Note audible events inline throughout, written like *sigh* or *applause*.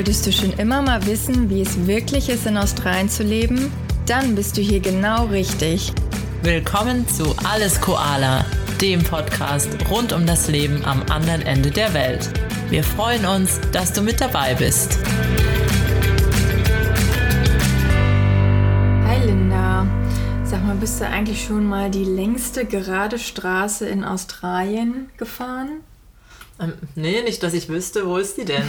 Wolltest du schon immer mal wissen, wie es wirklich ist, in Australien zu leben? Dann bist du hier genau richtig. Willkommen zu Alles Koala, dem Podcast rund um das Leben am anderen Ende der Welt. Wir freuen uns, dass du mit dabei bist. Hi Linda. Sag mal, bist du eigentlich schon mal die längste gerade Straße in Australien gefahren? Ähm, nee, nicht, dass ich wüsste. Wo ist die denn?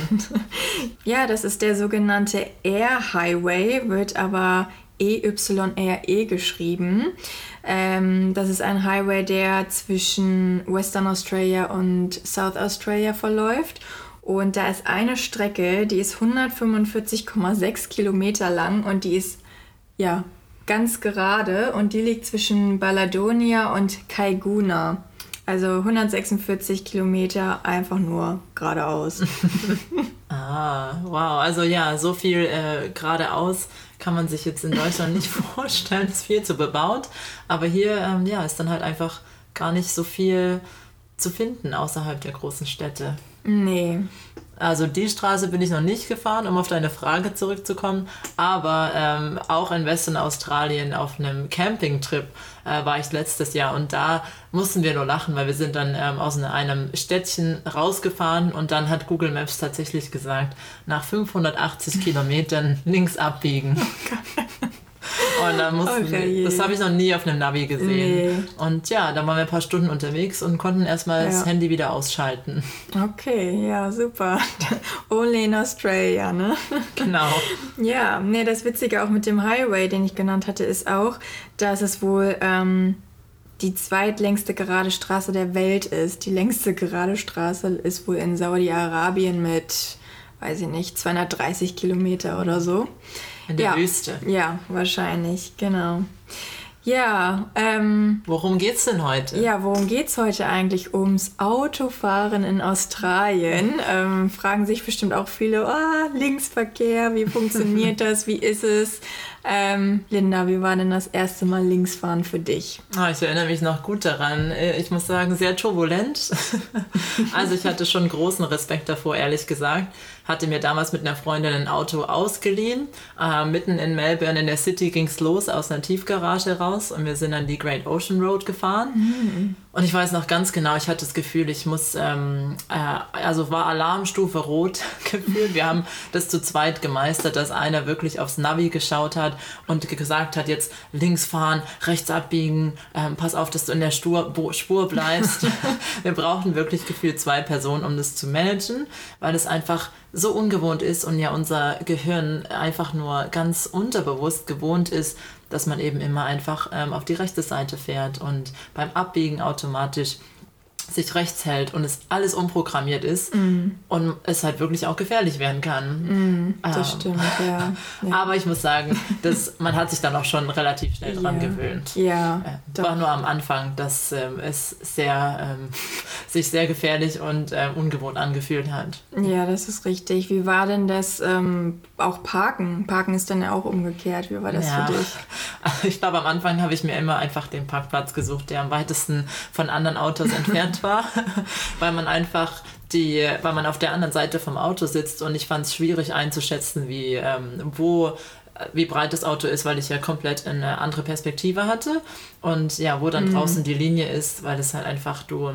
*laughs* ja, das ist der sogenannte Air Highway, wird aber EYRE e geschrieben. Ähm, das ist ein Highway, der zwischen Western Australia und South Australia verläuft. Und da ist eine Strecke, die ist 145,6 Kilometer lang und die ist ja ganz gerade und die liegt zwischen Balladonia und Kaiguna. Also 146 Kilometer einfach nur geradeaus. *laughs* ah, wow. Also ja, so viel äh, geradeaus kann man sich jetzt in Deutschland nicht *laughs* vorstellen. Es ist viel zu bebaut. Aber hier ähm, ja, ist dann halt einfach gar nicht so viel zu finden außerhalb der großen Städte. Nee. Also die Straße bin ich noch nicht gefahren, um auf deine Frage zurückzukommen. Aber ähm, auch in Western Australien auf einem Campingtrip äh, war ich letztes Jahr und da mussten wir nur lachen, weil wir sind dann ähm, aus einem Städtchen rausgefahren und dann hat Google Maps tatsächlich gesagt, nach 580 Kilometern links abbiegen. Oh und da mussten, okay. das habe ich noch nie auf einem Navi gesehen. Nee. Und ja, da waren wir ein paar Stunden unterwegs und konnten erstmal ja. das Handy wieder ausschalten. Okay, ja, super. *laughs* Only in Australia, ne? Genau. ja, nee, das Witzige auch mit dem Highway, den ich genannt hatte, ist auch, dass es wohl ähm, die zweitlängste gerade Straße der Welt ist. Die längste gerade Straße ist wohl in Saudi-Arabien mit, weiß ich nicht, 230 Kilometer oder so. In der ja. Wüste. Ja, wahrscheinlich, genau. Ja, ähm. Worum geht's denn heute? Ja, worum geht's heute eigentlich? Ums Autofahren in Australien. *laughs* Ähm, fragen sich bestimmt auch viele, oh, Linksverkehr, wie funktioniert *laughs* das? Wie ist es? Ähm, Linda, wie war denn das erste Mal Linksfahren für dich? Oh, ich erinnere mich noch gut daran. Äh, ich muss sagen, sehr turbulent. *laughs* also ich hatte schon großen Respekt davor, ehrlich gesagt. Hatte mir damals mit einer Freundin ein Auto ausgeliehen. Äh, mitten in Melbourne in der City ging es los aus einer Tiefgarage raus und wir sind dann die Great Ocean Road gefahren. Mhm. Und ich weiß noch ganz genau, ich hatte das Gefühl, ich muss, ähm, äh, also war Alarmstufe rot *laughs* gefühlt. Wir haben das zu zweit gemeistert, dass einer wirklich aufs Navi geschaut hat und gesagt hat, jetzt links fahren, rechts abbiegen, ähm, pass auf, dass du in der Spur, Spur bleibst. *laughs* Wir brauchen wirklich gefühlt zwei Personen, um das zu managen, weil es einfach so ungewohnt ist und ja unser Gehirn einfach nur ganz unterbewusst gewohnt ist, dass man eben immer einfach ähm, auf die rechte Seite fährt und beim Abbiegen automatisch sich rechts hält und es alles umprogrammiert ist mm. und es halt wirklich auch gefährlich werden kann. Mm, das ähm, stimmt, ja. *laughs* ja. Aber ich muss sagen, dass man hat sich dann auch schon relativ schnell dran ja. gewöhnt. Ja. Äh, war nur am Anfang, dass ähm, es sehr, ähm, sich sehr gefährlich und äh, ungewohnt angefühlt hat. Ja, das ist richtig. Wie war denn das ähm, auch Parken? Parken ist dann ja auch umgekehrt. Wie war das ja. für dich? *laughs* Ich glaube, am Anfang habe ich mir immer einfach den Parkplatz gesucht, der am weitesten von anderen Autos entfernt war, *laughs* weil man einfach die, weil man auf der anderen Seite vom Auto sitzt und ich fand es schwierig einzuschätzen, wie, ähm, wo wie breit das Auto ist, weil ich ja komplett eine andere Perspektive hatte und ja, wo dann mhm. draußen die Linie ist, weil es halt einfach du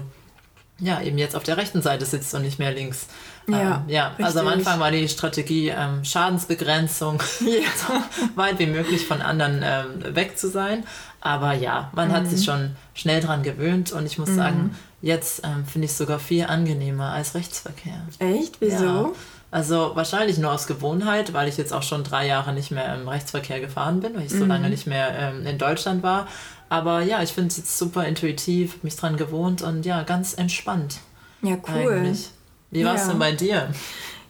ja eben jetzt auf der rechten Seite sitzt und nicht mehr links. Ja, ähm, ja. also am Anfang war die Strategie ähm, Schadensbegrenzung, ja. *laughs* so weit wie möglich von anderen ähm, weg zu sein. Aber ja, man mhm. hat sich schon schnell dran gewöhnt und ich muss mhm. sagen, jetzt ähm, finde ich es sogar viel angenehmer als Rechtsverkehr. Echt? Wieso? Ja. Also wahrscheinlich nur aus Gewohnheit, weil ich jetzt auch schon drei Jahre nicht mehr im Rechtsverkehr gefahren bin, weil ich mhm. so lange nicht mehr ähm, in Deutschland war. Aber ja, ich finde es jetzt super intuitiv, mich dran gewohnt und ja, ganz entspannt. Ja, cool. Eigentlich. Wie war es ja. denn bei dir?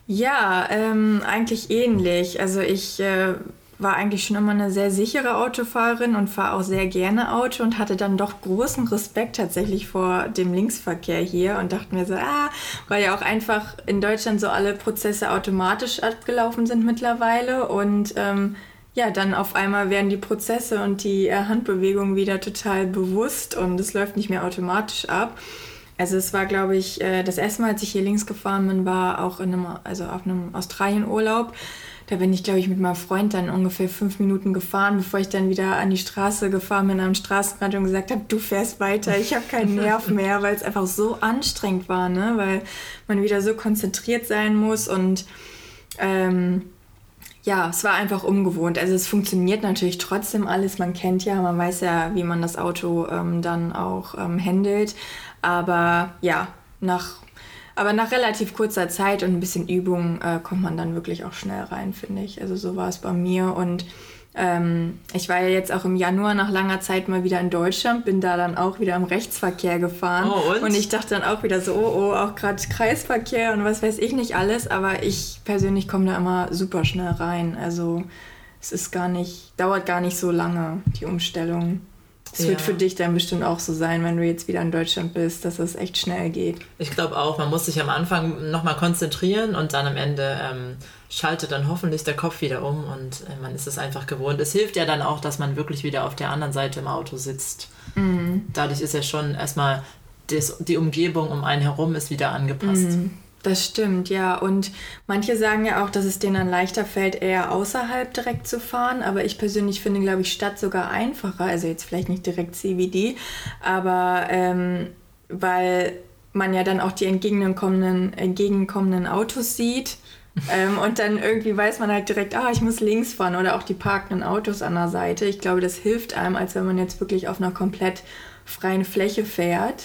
Ja, ähm, eigentlich ähnlich. Also ich äh, war eigentlich schon immer eine sehr sichere Autofahrerin und fahre auch sehr gerne Auto und hatte dann doch großen Respekt tatsächlich vor dem Linksverkehr hier und dachte mir so, ah, weil ja auch einfach in Deutschland so alle Prozesse automatisch abgelaufen sind mittlerweile und ähm, ja, dann auf einmal werden die Prozesse und die äh, Handbewegungen wieder total bewusst und es läuft nicht mehr automatisch ab. Also es war, glaube ich, äh, das erste Mal, als ich hier links gefahren bin, war auch in einem, also auf einem Australien-Urlaub. Da bin ich, glaube ich, mit meinem Freund dann ungefähr fünf Minuten gefahren, bevor ich dann wieder an die Straße gefahren bin, am Straßenrand und gesagt habe, du fährst weiter, ich habe keinen Nerv *laughs* mehr, weil es einfach so anstrengend war, ne? weil man wieder so konzentriert sein muss und ähm, ja, es war einfach ungewohnt. Also es funktioniert natürlich trotzdem alles. Man kennt ja, man weiß ja, wie man das Auto ähm, dann auch ähm, handelt. Aber ja, nach, aber nach relativ kurzer Zeit und ein bisschen Übung äh, kommt man dann wirklich auch schnell rein, finde ich. Also so war es bei mir. Und ähm, ich war ja jetzt auch im Januar nach langer Zeit mal wieder in Deutschland, bin da dann auch wieder im Rechtsverkehr gefahren. Oh, und? und? ich dachte dann auch wieder so, oh, oh, auch gerade Kreisverkehr und was weiß ich nicht alles. Aber ich persönlich komme da immer super schnell rein. Also es ist gar nicht, dauert gar nicht so lange, die Umstellung. Es ja. wird für dich dann bestimmt auch so sein, wenn du jetzt wieder in Deutschland bist, dass es echt schnell geht. Ich glaube auch, man muss sich am Anfang nochmal konzentrieren und dann am Ende ähm, schaltet dann hoffentlich der Kopf wieder um und äh, man ist es einfach gewohnt. Es hilft ja dann auch, dass man wirklich wieder auf der anderen Seite im Auto sitzt. Mhm. Dadurch ist ja schon erstmal das, die Umgebung um einen herum ist wieder angepasst. Mhm. Das stimmt, ja. Und manche sagen ja auch, dass es denen dann leichter fällt, eher außerhalb direkt zu fahren. Aber ich persönlich finde, glaube ich, Stadt sogar einfacher. Also jetzt vielleicht nicht direkt CBD, aber ähm, weil man ja dann auch die entgegenkommenden, entgegenkommenden Autos sieht. *laughs* ähm, und dann irgendwie weiß man halt direkt, ah, ich muss links fahren oder auch die parkenden Autos an der Seite. Ich glaube, das hilft einem, als wenn man jetzt wirklich auf einer komplett freien Fläche fährt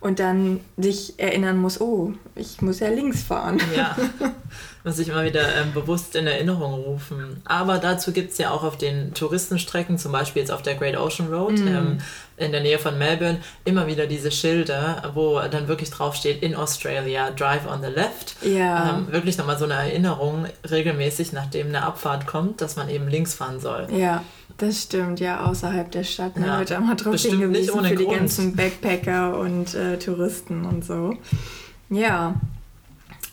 und dann sich erinnern muss, oh, ich muss ja links fahren. Ja, *laughs* muss sich immer wieder ähm, bewusst in Erinnerung rufen. Aber dazu gibt es ja auch auf den Touristenstrecken, zum Beispiel jetzt auf der Great Ocean Road mm. ähm, in der Nähe von Melbourne, immer wieder diese Schilder, wo dann wirklich draufsteht, in Australia, drive on the left. Ja. Ähm, wirklich nochmal so eine Erinnerung regelmäßig, nachdem eine Abfahrt kommt, dass man eben links fahren soll. Ja. Das stimmt, ja, außerhalb der Stadt. Ne? Ja, wird einmal drauf hingewiesen für die Grund. ganzen Backpacker und äh, Touristen und so. Ja.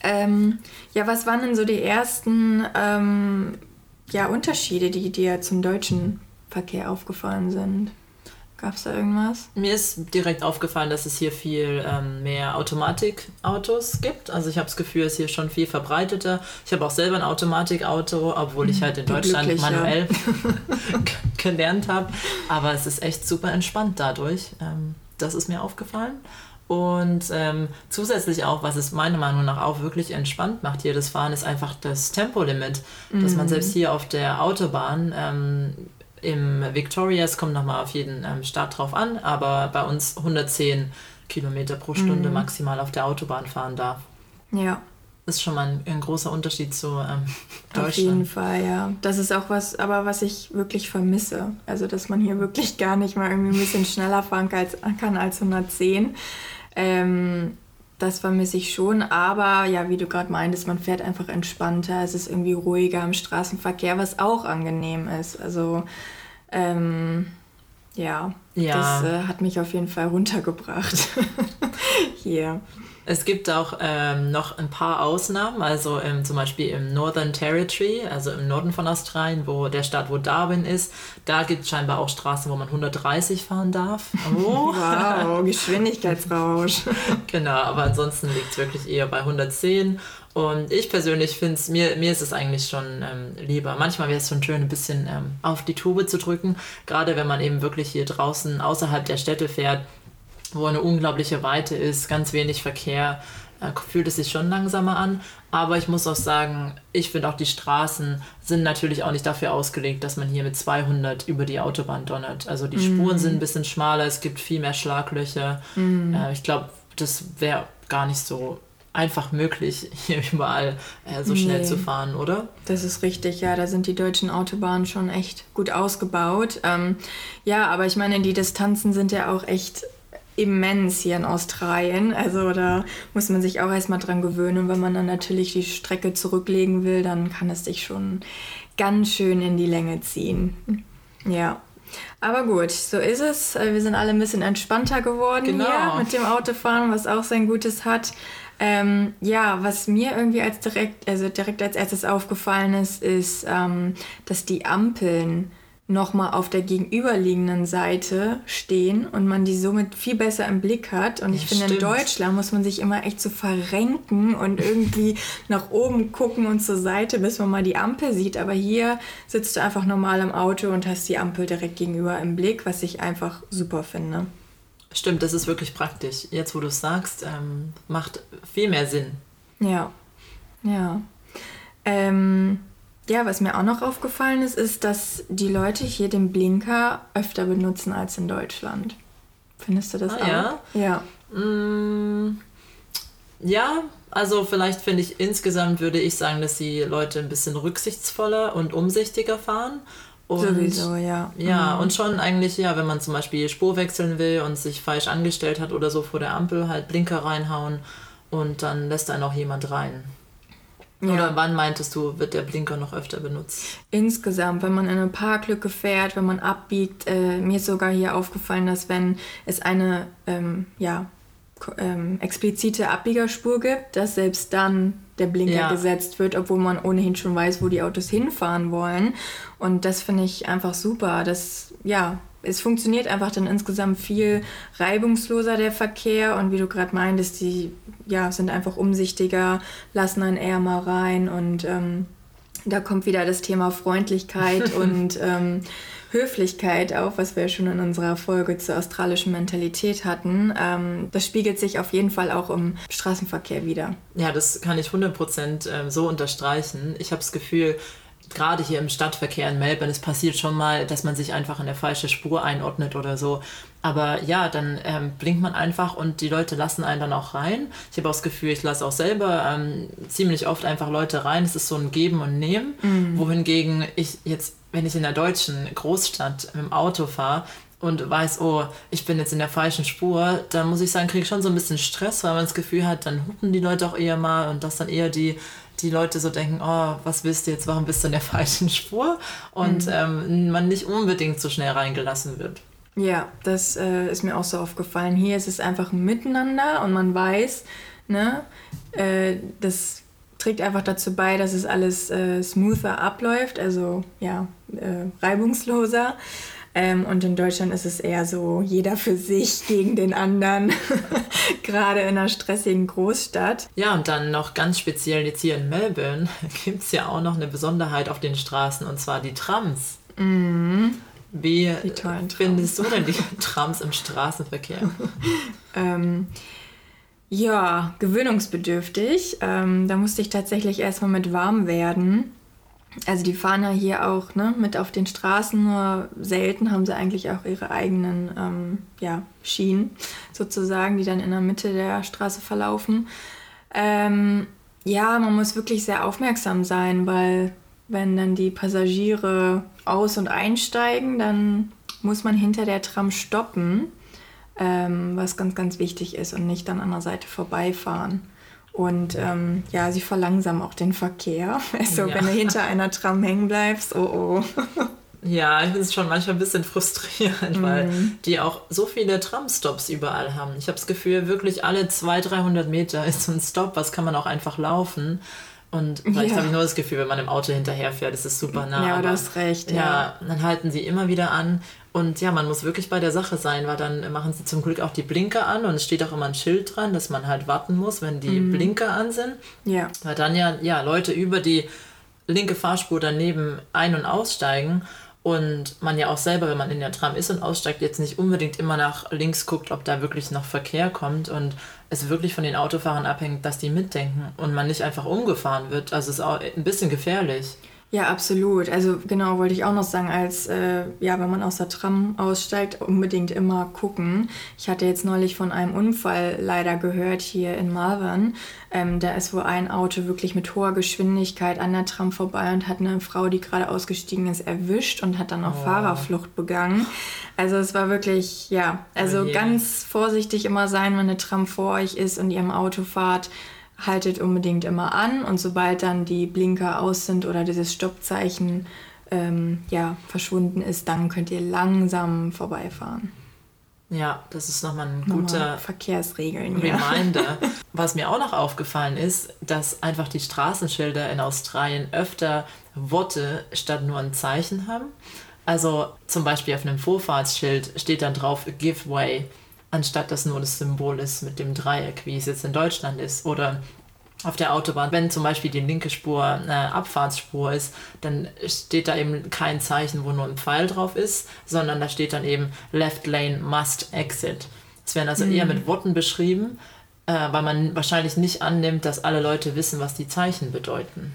Ähm, ja, was waren denn so die ersten ähm, ja, Unterschiede, die dir zum deutschen Verkehr aufgefallen sind? Gab es da irgendwas? Mir ist direkt aufgefallen, dass es hier viel ähm, mehr Automatikautos gibt. Also ich habe das Gefühl, es ist hier schon viel verbreiteter. Ich habe auch selber ein Automatikauto, obwohl ich halt in Deutschland manuell *laughs* *laughs* gelernt habe. Aber es ist echt super entspannt dadurch. Ähm, das ist mir aufgefallen. Und ähm, zusätzlich auch, was es meiner Meinung nach auch wirklich entspannt macht hier, das Fahren, ist einfach das Tempolimit. Dass man mhm. selbst hier auf der Autobahn ähm, im Victoria, es kommt nochmal auf jeden ähm, Start drauf an, aber bei uns 110 Kilometer pro Stunde mhm. maximal auf der Autobahn fahren darf. Ja. Das ist schon mal ein, ein großer Unterschied zu ähm, Deutschland. Auf jeden Fall, ja. Das ist auch was, aber was ich wirklich vermisse. Also, dass man hier wirklich gar nicht mal irgendwie ein bisschen schneller fahren kann als, kann als 110. Ähm, das vermisse ich schon, aber ja, wie du gerade meintest, man fährt einfach entspannter, es ist irgendwie ruhiger im Straßenverkehr, was auch angenehm ist. Also ähm, ja, ja, das äh, hat mich auf jeden Fall runtergebracht *laughs* hier. Es gibt auch ähm, noch ein paar Ausnahmen, also im, zum Beispiel im Northern Territory, also im Norden von Australien, wo der Staat, wo Darwin ist, da gibt es scheinbar auch Straßen, wo man 130 fahren darf. *laughs* Oh. wow, Geschwindigkeitsrausch. *laughs* genau, aber ansonsten liegt es wirklich eher bei 110 und ich persönlich finde es, mir, mir ist es eigentlich schon ähm, lieber. Manchmal wäre es schon schön, ein bisschen ähm, auf die Tube zu drücken, gerade wenn man eben wirklich hier draußen außerhalb der Städte fährt, wo eine unglaubliche Weite ist, ganz wenig Verkehr, äh, fühlt es sich schon langsamer an. Aber ich muss auch sagen, ich finde auch die Straßen sind natürlich auch nicht dafür ausgelegt, dass man hier mit 200 über die Autobahn donnert. Also die mm. Spuren sind ein bisschen schmaler, es gibt viel mehr Schlaglöcher. Mm. Äh, ich glaube, das wäre gar nicht so einfach möglich, *laughs* hier überall äh, so schnell nee. zu fahren, oder? Das ist richtig, ja. Da sind die deutschen Autobahnen schon echt gut ausgebaut. Ähm, ja, aber ich meine, die Distanzen sind ja auch echt immens hier in Australien. Also da muss man sich auch erstmal dran gewöhnen. Und wenn man dann natürlich die Strecke zurücklegen will, dann kann es sich schon ganz schön in die Länge ziehen. Ja. Aber gut, so ist es. Wir sind alle ein bisschen entspannter geworden genau. hier mit dem Autofahren, was auch sein Gutes hat. Ähm, ja, was mir irgendwie als direkt, also direkt als erstes aufgefallen ist, ist, ähm, dass die Ampeln nochmal auf der gegenüberliegenden Seite stehen und man die somit viel besser im Blick hat. Und ja, ich finde, in Deutschland muss man sich immer echt so verrenken und irgendwie *laughs* nach oben gucken und zur Seite, bis man mal die Ampel sieht. Aber hier sitzt du einfach normal im Auto und hast die Ampel direkt gegenüber im Blick, was ich einfach super finde. Stimmt, das ist wirklich praktisch. Jetzt, wo du es sagst, ähm, macht viel mehr Sinn. Ja, ja. Ähm, ja, was mir auch noch aufgefallen ist, ist, dass die Leute hier den Blinker öfter benutzen als in Deutschland. Findest du das ah, auch? Ja. Ja. Mm, ja, also vielleicht finde ich insgesamt würde ich sagen, dass die Leute ein bisschen rücksichtsvoller und umsichtiger fahren. Und, Sowieso, ja. Ja, mhm. und schon eigentlich, ja, wenn man zum Beispiel Spur wechseln will und sich falsch angestellt hat oder so vor der Ampel, halt Blinker reinhauen und dann lässt einen auch jemand rein. Ja. Oder wann meintest du, wird der Blinker noch öfter benutzt? Insgesamt, wenn man in eine Parklücke fährt, wenn man abbiegt. Äh, mir ist sogar hier aufgefallen, dass wenn es eine ähm, ja, ähm, explizite Abbiegerspur gibt, dass selbst dann der Blinker ja. gesetzt wird, obwohl man ohnehin schon weiß, wo die Autos hinfahren wollen. Und das finde ich einfach super. Das, ja, es funktioniert einfach dann insgesamt viel reibungsloser der Verkehr und wie du gerade meintest, die ja, sind einfach umsichtiger, lassen einen eher mal rein und ähm, da kommt wieder das Thema Freundlichkeit *laughs* und ähm, Höflichkeit auf, was wir schon in unserer Folge zur australischen Mentalität hatten. Ähm, das spiegelt sich auf jeden Fall auch im Straßenverkehr wieder. Ja, das kann ich 100% ähm, so unterstreichen. Ich habe das Gefühl, gerade hier im Stadtverkehr in Melbourne, es passiert schon mal, dass man sich einfach in der falsche Spur einordnet oder so. Aber ja, dann ähm, blinkt man einfach und die Leute lassen einen dann auch rein. Ich habe auch das Gefühl, ich lasse auch selber ähm, ziemlich oft einfach Leute rein. Es ist so ein Geben und Nehmen. Mhm. Wohingegen ich jetzt, wenn ich in der deutschen Großstadt mit dem Auto fahre, und weiß, oh, ich bin jetzt in der falschen Spur, dann muss ich sagen, kriege ich schon so ein bisschen Stress, weil man das Gefühl hat, dann hupen die Leute auch eher mal und dass dann eher die die Leute so denken, oh, was willst du jetzt, warum bist du in der *laughs* falschen Spur? Und mhm. ähm, man nicht unbedingt so schnell reingelassen wird. Ja, das äh, ist mir auch so aufgefallen. Hier ist es einfach ein Miteinander und man weiß, ne, äh, das trägt einfach dazu bei, dass es alles äh, smoother abläuft, also ja, äh, reibungsloser. Ähm, und in Deutschland ist es eher so, jeder für sich *laughs* gegen den anderen, *laughs* gerade in einer stressigen Großstadt. Ja, und dann noch ganz speziell jetzt hier in Melbourne *laughs* gibt es ja auch noch eine Besonderheit auf den Straßen, und zwar die Trams. Mhm. Wie findest du denn die Trams im Straßenverkehr? ähm, ja, gewöhnungsbedürftig. Ähm, da musste ich tatsächlich erstmal mit warm werden. Also die fahren ja hier auch ne, mit auf den Straßen, nur selten haben sie eigentlich auch ihre eigenen ähm, ja, Schienen sozusagen, die dann in der Mitte der Straße verlaufen. Ähm, ja, man muss wirklich sehr aufmerksam sein, weil wenn dann die Passagiere aus- und einsteigen, dann muss man hinter der Tram stoppen, ähm, was ganz, ganz wichtig ist und nicht dann an der Seite vorbeifahren. Und ähm, ja, sie verlangsamen auch den Verkehr. *laughs* Also ja. wenn du hinter einer Tram hängen bleibst, oh oh. Ja, ich finde es schon manchmal ein bisschen frustrierend, mhm. weil die auch so viele Tramstops überall haben. Ich habe das Gefühl, wirklich alle 200, 300 Meter ist so ein Stop, was kann man auch einfach laufen. Und vielleicht ja. habe ich nur das Gefühl, wenn man im Auto hinterherfährt, ist es super nah. Ja, du hast recht. Ja, ja, dann halten sie immer wieder an. Und ja, man muss wirklich bei der Sache sein, weil dann machen sie zum Glück auch die Blinker an und es steht auch immer ein Schild dran, dass man halt warten muss, wenn die mhm. Blinker an sind. Ja. Weil dann ja, ja Leute über die linke Fahrspur daneben ein- und aussteigen und man ja auch selber, wenn man in der Tram ist und aussteigt, jetzt nicht unbedingt immer nach links guckt, ob da wirklich noch Verkehr kommt und es wirklich von den Autofahrern abhängt, dass die mitdenken und man nicht einfach umgefahren wird. Also es ist auch ein bisschen gefährlich. Ja, absolut. Also genau wollte ich auch noch sagen, als äh, ja, wenn man aus der Tram aussteigt, unbedingt immer gucken. Ich hatte jetzt neulich von einem Unfall leider gehört hier in Malvern. Ähm, da ist wohl ein Auto wirklich mit hoher Geschwindigkeit an der Tram vorbei und hat eine Frau, die gerade ausgestiegen ist, erwischt und hat dann auch oh. Fahrerflucht begangen. Also es war wirklich, ja, also oh ganz vorsichtig immer sein, wenn eine Tram vor euch ist und ihr im Auto fahrt haltet unbedingt immer an und sobald dann die Blinker aus sind oder dieses Stoppzeichen ähm, ja, verschwunden ist, dann könnt ihr langsam vorbeifahren. Ja, das ist nochmal ein nochmal guter Verkehrsregeln. Reminder. Ja. *laughs* Was mir auch noch aufgefallen ist, dass einfach die Straßenschilder in Australien öfter Worte statt nur ein Zeichen haben. Also zum Beispiel auf einem Vorfahrtsschild steht dann drauf Give Way, anstatt dass nur das Symbol ist mit dem Dreieck, wie es jetzt in Deutschland ist. Oder auf der Autobahn, wenn zum Beispiel die linke Spur eine Abfahrtsspur ist, dann steht da eben kein Zeichen, wo nur ein Pfeil drauf ist, sondern da steht dann eben Left Lane Must Exit. Es werden also mhm. eher mit Worten beschrieben, äh, weil man wahrscheinlich nicht annimmt, dass alle Leute wissen, was die Zeichen bedeuten.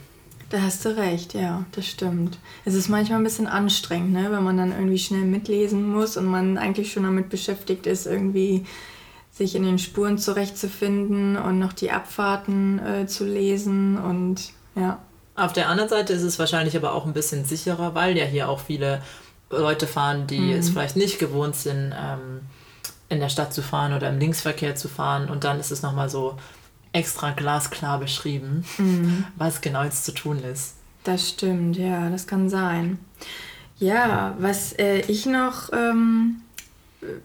Da hast du recht, ja, das stimmt. Es ist manchmal ein bisschen anstrengend, ne? wenn man dann irgendwie schnell mitlesen muss und man eigentlich schon damit beschäftigt ist, irgendwie sich in den Spuren zurechtzufinden und noch die Abfahrten äh, zu lesen und ja. Auf der anderen Seite ist es wahrscheinlich aber auch ein bisschen sicherer, weil ja hier auch viele Leute fahren, die mhm. es vielleicht nicht gewohnt sind, ähm, in der Stadt zu fahren oder im Linksverkehr zu fahren und dann ist es nochmal so extra glasklar beschrieben, mhm. was genau jetzt zu tun ist. Das stimmt, ja, das kann sein. Ja, was äh, ich noch ähm,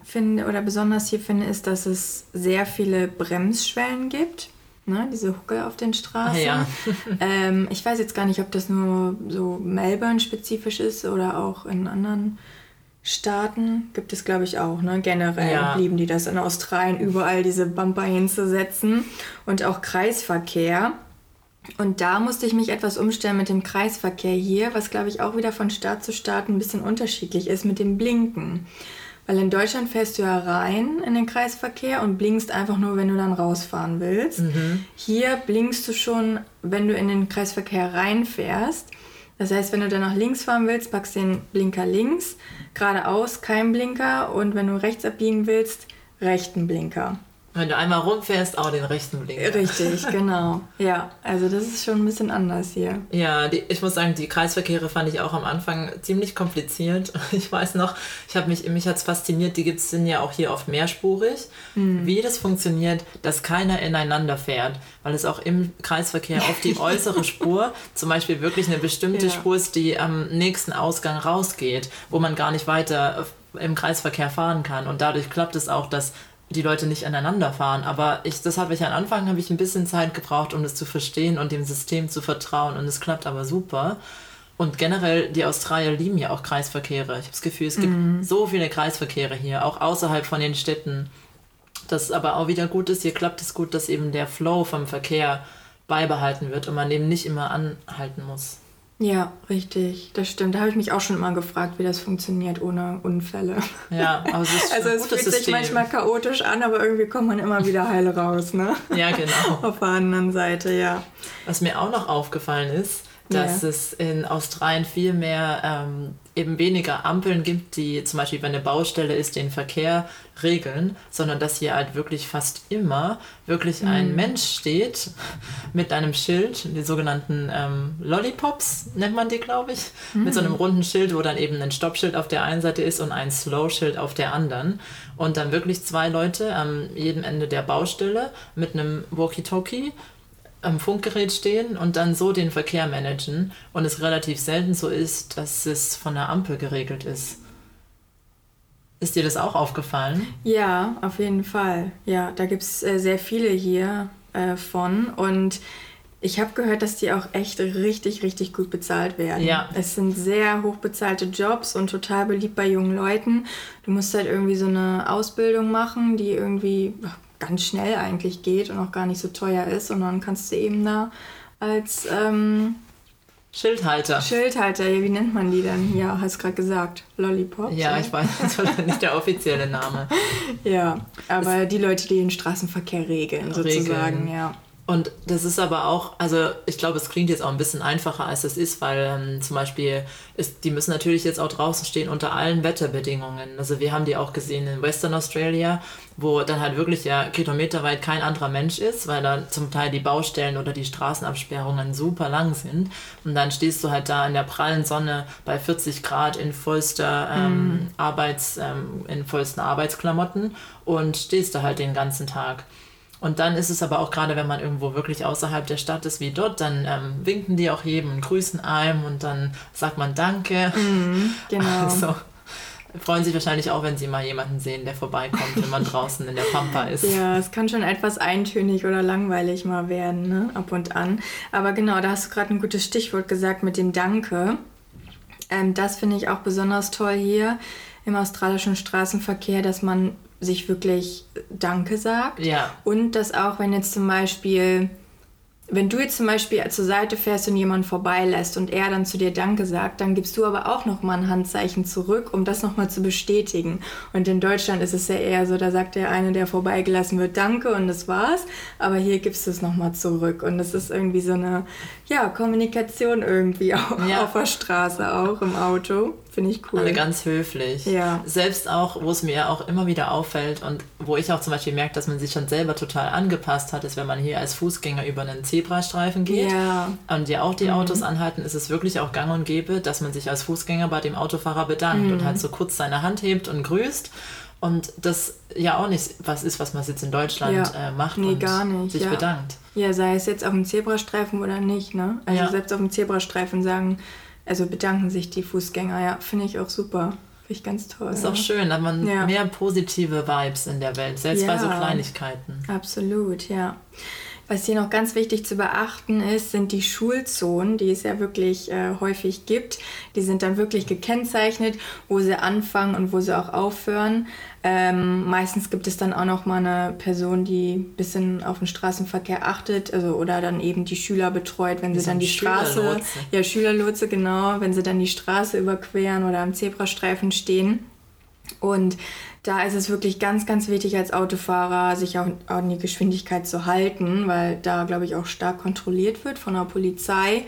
finde oder besonders hier finde, ist, dass es sehr viele Bremsschwellen gibt. Ne, diese Huckel auf den Straßen. Ja. *laughs* ähm, ich weiß jetzt gar nicht, ob das nur so Melbourne-spezifisch ist oder auch in anderen Staaten gibt es, glaube ich, auch. Ne? Generell ja. lieben die das in Australien, überall diese Bumper hinzusetzen. Und auch Kreisverkehr. Und da musste ich mich etwas umstellen mit dem Kreisverkehr hier, was, glaube ich, auch wieder von Staat zu Staat ein bisschen unterschiedlich ist mit dem Blinken. Weil in Deutschland fährst du ja rein in den Kreisverkehr und blinkst einfach nur, wenn du dann rausfahren willst. Mhm. Hier blinkst du schon, wenn du in den Kreisverkehr reinfährst. Das heißt, wenn du dann nach links fahren willst, packst du den Blinker links, geradeaus kein Blinker und wenn du rechts abbiegen willst, rechten Blinker. Wenn du einmal rumfährst, auch den rechten Blinker. Richtig, *laughs* genau. Ja, also das ist schon ein bisschen anders hier. Ja, die, ich muss sagen, die Kreisverkehre fand ich auch am Anfang ziemlich kompliziert. *laughs* Ich weiß noch, ich habe mich, mich hat es fasziniert, die gibt's, sind ja auch hier oft mehrspurig. Mhm. Wie das funktioniert, dass keiner ineinander fährt, weil es auch im Kreisverkehr auf die *laughs* äußere Spur zum Beispiel wirklich eine bestimmte ja. Spur ist, die am nächsten Ausgang rausgeht, wo man gar nicht weiter im Kreisverkehr fahren kann. Und dadurch klappt es auch, dass die Leute nicht aneinander fahren. Aber ich, das habe ich am Anfang habe ich ein bisschen Zeit gebraucht, um das zu verstehen und dem System zu vertrauen. Und es klappt aber super. Und generell, die Australier lieben ja auch Kreisverkehre. Ich habe das Gefühl, es gibt mhm. so viele Kreisverkehre hier, auch außerhalb von den Städten. Das aber auch wieder gut ist, hier klappt es gut, dass eben der Flow vom Verkehr beibehalten wird und man eben nicht immer anhalten muss. Ja, richtig, das stimmt. Da habe ich mich auch schon immer gefragt, wie das funktioniert ohne Unfälle. Ja, aber es ist *laughs* Also es fühlt System. sich manchmal chaotisch an, aber irgendwie kommt man immer wieder heil raus, ne? Ja, genau. *laughs* Auf der anderen Seite, ja. Was mir auch noch aufgefallen ist, dass ja. es in Australien viel mehr ähm, eben weniger Ampeln gibt, die zum Beispiel, wenn eine Baustelle ist, den Verkehr regeln, sondern dass hier halt wirklich fast immer wirklich mhm. ein Mensch steht mit einem Schild, die sogenannten ähm, Lollipops nennt man die, glaube ich, mhm. mit so einem mhm. runden Schild, wo dann eben ein Stoppschild auf der einen Seite ist und ein Slow-Schild auf der anderen. Und dann wirklich zwei Leute am jedem Ende der Baustelle mit einem Walkie-Talkie am Funkgerät stehen und dann so den Verkehr managen und es relativ selten so ist, dass es von der Ampel geregelt ist. Ist dir das auch aufgefallen? Ja, auf jeden Fall. Ja, da gibt es äh, sehr viele hier äh, von und ich habe gehört, dass die auch echt richtig, richtig gut bezahlt werden. Ja. Es sind sehr hochbezahlte Jobs und total beliebt bei jungen Leuten. Du musst halt irgendwie so eine Ausbildung machen, die irgendwie ganz schnell eigentlich geht und auch gar nicht so teuer ist. Und dann kannst du eben da als ähm, Schildhalter. Schildhalter, ja, wie nennt man die denn? Ja, hast gerade gesagt. Lollipop. Ja, oder? ich weiß, das war nicht der offizielle Name. *laughs* ja, aber es die Leute, die den Straßenverkehr regeln, regeln. sozusagen, ja. Und das ist aber auch, also ich glaube, es klingt jetzt auch ein bisschen einfacher, als es ist, weil ähm, zum Beispiel, ist, die müssen natürlich jetzt auch draußen stehen unter allen Wetterbedingungen. Also wir haben die auch gesehen in Western Australia, wo dann halt wirklich ja kilometerweit kein anderer Mensch ist, weil da zum Teil die Baustellen oder die Straßenabsperrungen super lang sind. Und dann stehst du halt da in der prallen Sonne bei 40 Grad in vollster ähm, mhm. Arbeits, ähm, in vollsten Arbeitsklamotten und stehst da halt den ganzen Tag. Und dann ist es aber auch gerade, wenn man irgendwo wirklich außerhalb der Stadt ist wie dort, dann ähm, winken die auch jedem und grüßen einem und dann sagt man Danke. Mhm, genau. *laughs* Also, freuen sich wahrscheinlich auch, wenn sie mal jemanden sehen, der vorbeikommt, wenn man *laughs* draußen in der Pampa ist. Ja, es kann schon etwas eintönig oder langweilig mal werden, ne? ab und an. Aber genau, da hast du gerade ein gutes Stichwort gesagt mit dem Danke. Ähm, das finde ich auch besonders toll hier im australischen Straßenverkehr, dass man sich wirklich Danke sagt. Ja. Und dass auch, wenn jetzt zum Beispiel wenn du jetzt zum Beispiel zur Seite fährst und jemand vorbeilässt und er dann zu dir Danke sagt, dann gibst du aber auch nochmal ein Handzeichen zurück, um das nochmal zu bestätigen. Und in Deutschland ist es ja eher so, da sagt der eine, der vorbeigelassen wird, Danke und das war's. Aber hier gibst du es nochmal zurück. Und das ist irgendwie so eine, ja, Kommunikation irgendwie auch *laughs* ja. auf der Straße, auch im Auto. Finde ich cool. Alle ganz höflich. Ja. Selbst auch, wo es mir auch immer wieder auffällt und wo ich auch zum Beispiel merke, dass man sich schon selber total angepasst hat, ist, wenn man hier als Fußgänger über einen Zebrastreifen geht ja. und ja auch die mhm. Autos anhalten, ist es wirklich auch gang und gäbe, dass man sich als Fußgänger bei dem Autofahrer bedankt mhm. und halt so kurz seine Hand hebt und grüßt. Und das ja auch nicht was ist, was man jetzt in Deutschland ja. äh, macht nee, und gar nicht, sich ja. bedankt. Ja, sei es jetzt auf dem Zebrastreifen oder nicht, ne? Also selbst auf dem Zebrastreifen sagen, also bedanken sich die Fußgänger, ja, finde ich auch super. Finde ich ganz toll. Ist ja. auch schön, da hat man ja. mehr positive Vibes in der Welt, selbst ja. bei so Kleinigkeiten. Absolut, ja. Was hier noch ganz wichtig zu beachten ist, sind die Schulzonen, die es ja wirklich äh, häufig gibt. Die sind dann wirklich gekennzeichnet, wo sie anfangen und wo sie auch aufhören. Ähm, meistens gibt es dann auch noch mal eine Person, die ein bisschen auf den Straßenverkehr achtet, also oder dann eben die Schüler betreut, wenn sie dann die Straße, ja Schülerlotse genau, wenn sie dann die Straße überqueren oder am Zebrastreifen stehen. Und da ist es wirklich ganz, ganz wichtig als Autofahrer, sich auch an die Geschwindigkeit zu halten, weil da, glaube ich, auch stark kontrolliert wird von der Polizei,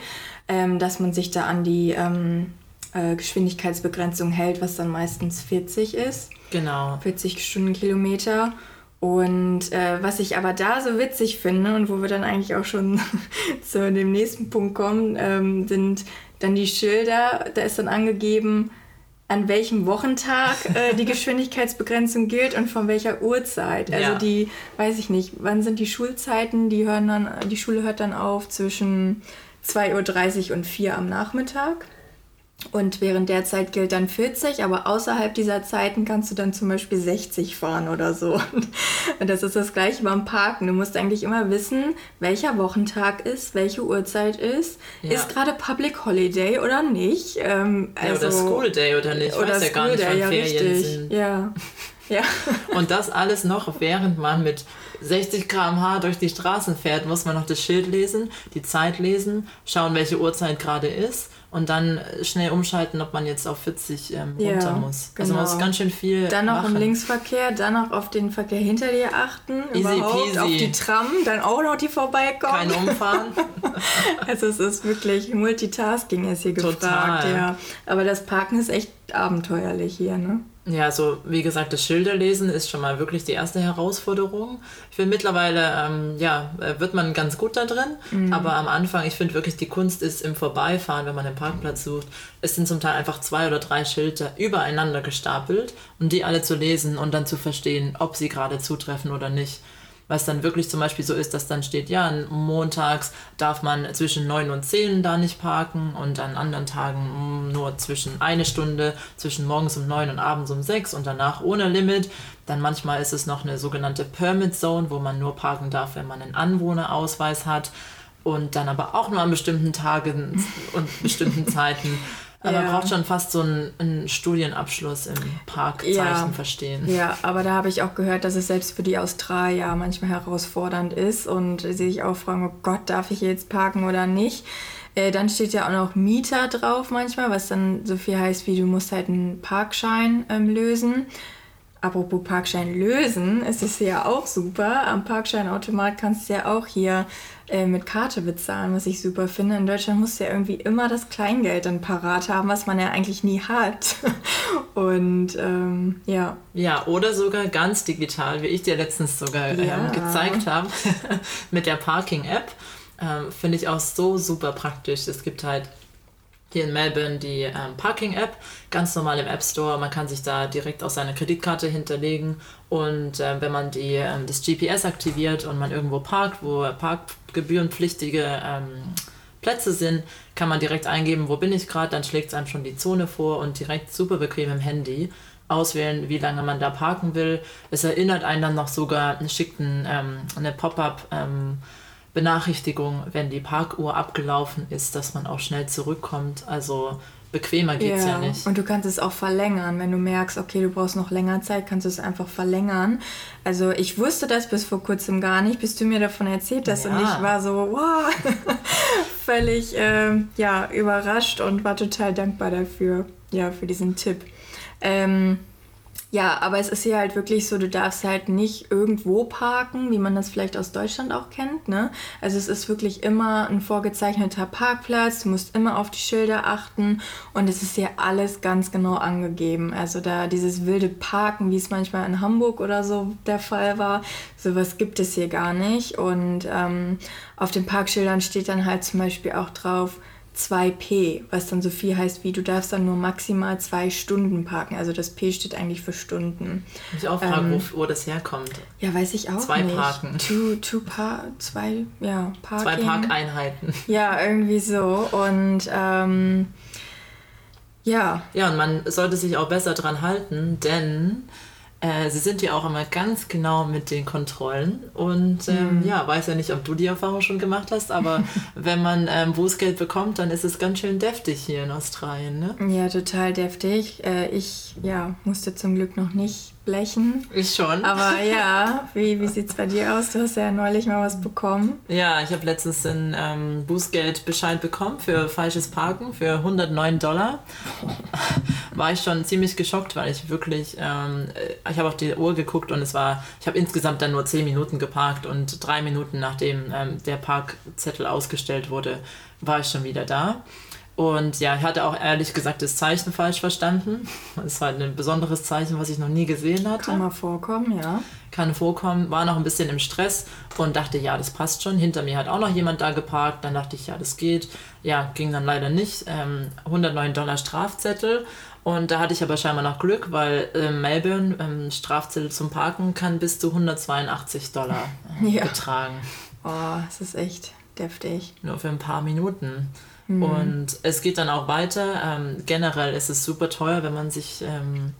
ähm, dass man sich da an die ähm, äh, Geschwindigkeitsbegrenzung hält, was dann meistens 40 ist. Genau. 40 Stundenkilometer. Und äh, was ich aber da so witzig finde und wo wir dann eigentlich auch schon *laughs* zu dem nächsten Punkt kommen, ähm, sind dann die Schilder. Da ist dann angegeben, an welchem Wochentag äh, die *laughs* Geschwindigkeitsbegrenzung gilt und von welcher Uhrzeit. Also ja. die, weiß ich nicht, wann sind die Schulzeiten? Die hören dann, die Schule hört dann auf zwischen 2.30 Uhr und 4 am Nachmittag. Und während der Zeit gilt dann 40, aber außerhalb dieser Zeiten kannst du dann zum Beispiel 60 fahren oder so. *laughs* Und das ist das gleiche beim Parken. Du musst eigentlich immer wissen, welcher Wochentag ist, welche Uhrzeit ist. Ja. Ist gerade Public Holiday oder nicht? Ähm, also, ja, oder also School Day oder nicht. Ich oder weiß ja gar nicht, wann ja, Ferien richtig. sind. Ja. Ja. Und das alles noch, während man mit 60 km/h durch die Straßen fährt, muss man noch das Schild lesen, die Zeit lesen, schauen, welche Uhrzeit gerade ist und dann schnell umschalten, ob man jetzt auf 40 ähm, ja, runter muss. Genau. Also man muss genau. ganz schön viel Dann noch machen. im Linksverkehr, dann noch auf den Verkehr hinter dir achten, Easy überhaupt peasy. auf die Tram, dann auch noch die vorbeikommen. Kein Umfahren. *laughs* also es ist wirklich Multitasking ist hier Total. gefragt, ja. Aber das Parken ist echt abenteuerlich hier, ne? Ja, also wie gesagt, das Schilderlesen ist schon mal wirklich die erste Herausforderung. Ich finde mittlerweile, ähm, ja, äh, wird man ganz gut da drin, mhm. aber am Anfang, ich finde wirklich, die Kunst ist im Vorbeifahren, wenn man einen Parkplatz sucht. Es sind zum Teil einfach zwei oder drei Schilder übereinander gestapelt und die alle zu lesen und dann zu verstehen, ob sie gerade zutreffen oder nicht was dann wirklich zum Beispiel so ist, dass dann steht, ja, montags darf man zwischen 9 und 10 da nicht parken und an anderen Tagen nur zwischen eine Stunde, zwischen morgens um 9 und abends um 6 und danach ohne Limit. Dann manchmal ist es noch eine sogenannte Permit Zone, wo man nur parken darf, wenn man einen Anwohnerausweis hat und dann aber auch nur an bestimmten Tagen und bestimmten Zeiten. Aber ja. man braucht schon fast so einen, einen Studienabschluss im Parkzeichen ja. verstehen. Ja, aber da habe ich auch gehört, dass es selbst für die Australier manchmal herausfordernd ist und sie sich auch fragen, oh Gott, darf ich jetzt parken oder nicht? Äh, dann steht ja auch noch Mieter drauf manchmal, was dann so viel heißt wie, du musst halt einen Parkschein ähm, lösen. Apropos Parkschein lösen, ist es ja auch super. Am Parkscheinautomat kannst du ja auch hier äh, mit Karte bezahlen, was ich super finde. In Deutschland musst du ja irgendwie immer das Kleingeld dann parat haben, was man ja eigentlich nie hat. *laughs* Und ähm, ja. Ja, oder sogar ganz digital, wie ich dir letztens sogar ähm, ja. gezeigt habe, *laughs* mit der Parking-App. Ähm, finde ich auch so super praktisch. Es gibt halt hier in Melbourne die ähm, Parking-App, ganz normal im App Store. Man kann sich da direkt auch seine Kreditkarte hinterlegen und äh, wenn man die, ähm, das GPS aktiviert und man irgendwo parkt, wo parkgebührenpflichtige ähm, Plätze sind, kann man direkt eingeben, wo bin ich gerade, dann schlägt es einem schon die Zone vor und direkt super bequem im Handy auswählen, wie lange man da parken will. Es erinnert einen dann noch sogar, schickt ein, ähm, eine Pop-up ähm, Benachrichtigung, wenn die Parkuhr abgelaufen ist, dass man auch schnell zurückkommt. Also bequemer geht es ja. ja. nicht. Und du kannst es auch verlängern. Wenn du merkst, okay, du brauchst noch länger Zeit, kannst du es einfach verlängern. Also ich wusste das bis vor kurzem gar nicht, bis du mir davon erzählt hast. Ja. Und ich war so, wow, *laughs* völlig äh, ja, überrascht und war total dankbar dafür, ja, für diesen Tipp. Ähm, ja, aber es ist hier halt wirklich so, du darfst halt nicht irgendwo parken, wie man das vielleicht aus Deutschland auch kennt. Ne? Also es ist wirklich immer ein vorgezeichneter Parkplatz, du musst immer auf die Schilder achten und es ist hier alles ganz genau angegeben. Also da dieses wilde Parken, wie es manchmal in Hamburg oder so der Fall war, sowas gibt es hier gar nicht. Und ähm, auf den Parkschildern steht dann halt zum Beispiel auch drauf, 2P, was dann so viel heißt wie, du darfst dann nur maximal zwei Stunden parken. Also das P steht eigentlich für Stunden. Muss ich auch fragen, ähm, wo, das herkommt. Ja, weiß ich auch zwei nicht. Zwei Parken. Two, two pa zwei, ja, Parking. Zwei Parkeinheiten. *laughs* Ja, irgendwie so. Und ähm, ja. Ja, und man sollte sich auch besser dran halten, denn äh, sie sind ja auch immer ganz genau mit den Kontrollen und ähm, mhm. ja, weiß ja nicht, ob du die Erfahrung schon gemacht hast, aber *laughs* wenn man ähm, Bußgeld bekommt, dann ist es ganz schön deftig hier in Australien, ne? Ja, total deftig. Äh, ich ja, musste zum Glück noch nicht blechen. Ich schon. Aber *laughs* ja, wie, wie sieht es bei dir aus? Du hast ja neulich mal was bekommen. Ja, ich habe letztens einen ähm, Bußgeldbescheid bekommen für falsches Parken für 109 Dollar. *laughs* War ich schon ziemlich geschockt, weil ich wirklich, ähm, ich habe auf die Uhr geguckt und es war, ich habe insgesamt dann nur 10 Minuten geparkt und drei Minuten nachdem ähm, der Parkzettel ausgestellt wurde, war ich schon wieder da. Und ja, ich hatte auch ehrlich gesagt das Zeichen falsch verstanden. Es war ein besonderes Zeichen, was ich noch nie gesehen hatte. Kann mal vorkommen, ja. Kann vorkommen, war noch ein bisschen im Stress und dachte, ja, das passt schon. Hinter mir hat auch noch jemand da geparkt. Dann dachte ich, ja, das geht. Ja, ging dann leider nicht. Ähm, 109 Dollar Strafzettel. Und da hatte ich aber scheinbar noch Glück, weil äh, Melbourne ähm, Strafzettel zum Parken kann bis zu 182 Dollar äh, ja. betragen. Oh, das ist echt deftig. Nur für ein paar Minuten. Mhm. Und es geht dann auch weiter. Ähm, generell ist es super teuer, wenn man sich ähm,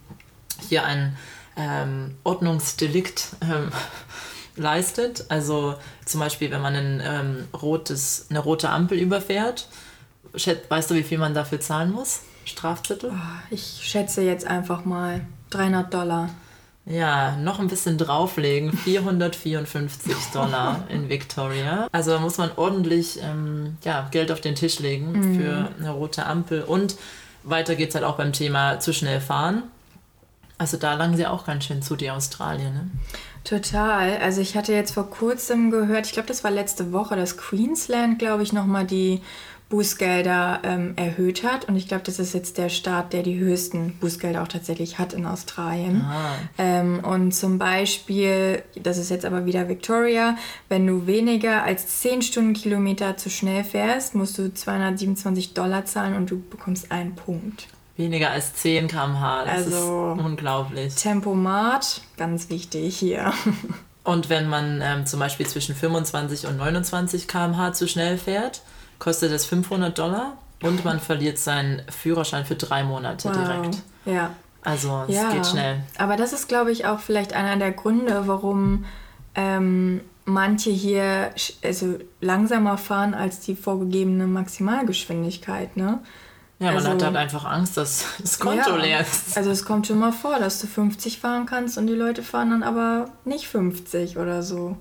hier ein ähm, Ordnungsdelikt ähm, *laughs* leistet. Also zum Beispiel, wenn man ein ähm, rotes, eine rote Ampel überfährt. Weißt du, wie viel man dafür zahlen muss? Strafzettel? Oh, ich schätze jetzt einfach mal 300 Dollar. Ja, noch ein bisschen drauflegen. 454 *laughs* Dollar in Victoria. Also da muss man ordentlich ähm, ja, Geld auf den Tisch legen mhm. für eine rote Ampel. Und weiter geht es halt auch beim Thema zu schnell fahren. Also da langen sie auch ganz schön zu, die Australier, ne? Total. Also ich hatte jetzt vor kurzem gehört, ich glaube, das war letzte Woche, dass Queensland, glaube ich, nochmal die Bußgelder ähm, erhöht hat. Und ich glaube, das ist jetzt der Staat, der die höchsten Bußgelder auch tatsächlich hat in Australien. Ah. Ähm, und zum Beispiel, das ist jetzt aber wieder Victoria, wenn du weniger als 10 Stundenkilometer zu schnell fährst, musst du 227 Dollar zahlen und du bekommst einen Punkt. Weniger als 10 km/h, das also, ist unglaublich. Tempomat, ganz wichtig hier. Und wenn man ähm, zum Beispiel zwischen 25 und 29 km/h zu schnell fährt, kostet es 500 Dollar und man verliert seinen Führerschein für drei Monate wow. direkt. Ja. Also es ja. geht schnell. Aber das ist, glaube ich, auch vielleicht einer der Gründe, warum ähm, manche hier also langsamer fahren als die vorgegebene Maximalgeschwindigkeit. Ne? Ja, man also, hat halt einfach Angst, dass das Konto ja, leer ist. Also es kommt schon mal vor, dass du 50 fahren kannst und die Leute fahren dann aber nicht 50 oder so.